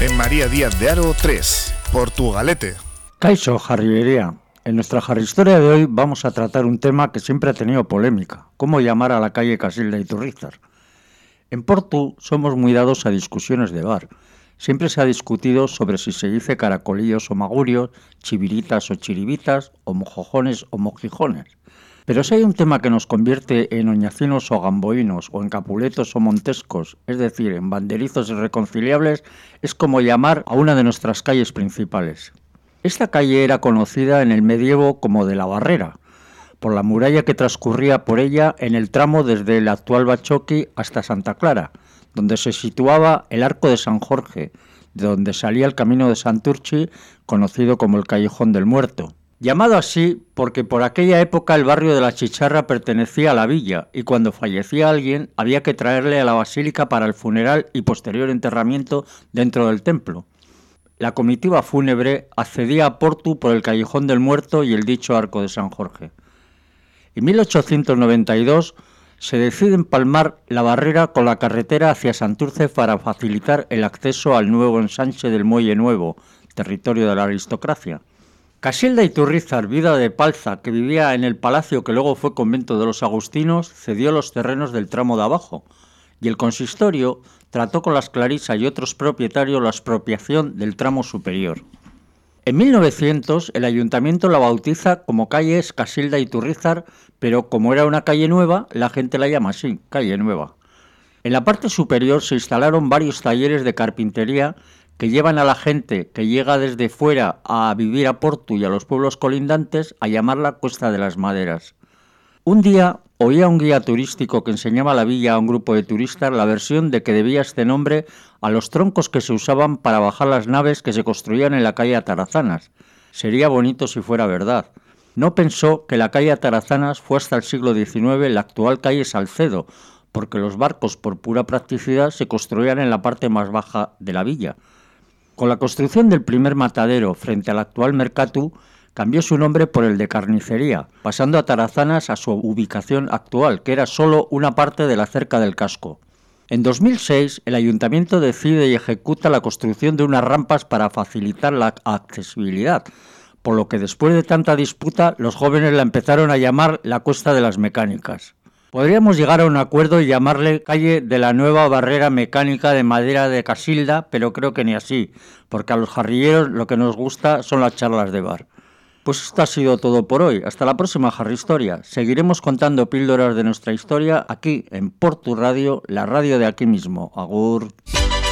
En María Díaz de Aro 3, Portugalete. Caixo Jarribería. En nuestra Historia de hoy vamos a tratar un tema que siempre ha tenido polémica, cómo llamar a la calle Casilda y Turrizar. En Portu somos muy dados a discusiones de bar. Siempre se ha discutido sobre si se dice caracolillos o magurios, chiviritas o chiribitas, o mojojones o mojijones. Pero si hay un tema que nos convierte en oñacinos o gamboinos, o en capuletos o montescos, es decir, en banderizos irreconciliables, es como llamar a una de nuestras calles principales. Esta calle era conocida en el medievo como de la Barrera, por la muralla que transcurría por ella en el tramo desde el actual Bachoqui hasta Santa Clara, donde se situaba el Arco de San Jorge, de donde salía el camino de Santurchi, conocido como el Callejón del Muerto. Llamado así porque por aquella época el barrio de la Chicharra pertenecía a la villa y cuando fallecía alguien había que traerle a la basílica para el funeral y posterior enterramiento dentro del templo. La comitiva fúnebre accedía a Portu por el Callejón del Muerto y el dicho Arco de San Jorge. En 1892 se decide empalmar la barrera con la carretera hacia Santurce para facilitar el acceso al nuevo ensanche del Muelle Nuevo, territorio de la aristocracia. Casilda Iturrizar, vida de Palza, que vivía en el palacio que luego fue convento de los agustinos, cedió los terrenos del tramo de abajo, y el consistorio trató con las Clarisa y otros propietarios la expropiación del tramo superior. En 1900 el ayuntamiento la bautiza como calle Casilda Iturrizar, pero como era una calle nueva, la gente la llama así, calle nueva. En la parte superior se instalaron varios talleres de carpintería que llevan a la gente que llega desde fuera a vivir a Porto y a los pueblos colindantes a llamarla Cuesta de las Maderas. Un día oía un guía turístico que enseñaba la villa a un grupo de turistas la versión de que debía este nombre a los troncos que se usaban para bajar las naves que se construían en la calle Atarazanas. Sería bonito si fuera verdad. No pensó que la calle Atarazanas fue hasta el siglo XIX la actual calle Salcedo, porque los barcos por pura practicidad se construían en la parte más baja de la villa. Con la construcción del primer matadero frente al actual Mercatu, cambió su nombre por el de carnicería, pasando a Tarazanas a su ubicación actual, que era solo una parte de la cerca del casco. En 2006, el ayuntamiento decide y ejecuta la construcción de unas rampas para facilitar la accesibilidad, por lo que después de tanta disputa, los jóvenes la empezaron a llamar la Cuesta de las Mecánicas. Podríamos llegar a un acuerdo y llamarle calle de la nueva barrera mecánica de madera de Casilda, pero creo que ni así, porque a los jarrilleros lo que nos gusta son las charlas de bar. Pues esto ha sido todo por hoy. Hasta la próxima Harry Historia. Seguiremos contando píldoras de nuestra historia aquí en Portu Radio, la radio de aquí mismo. Agur.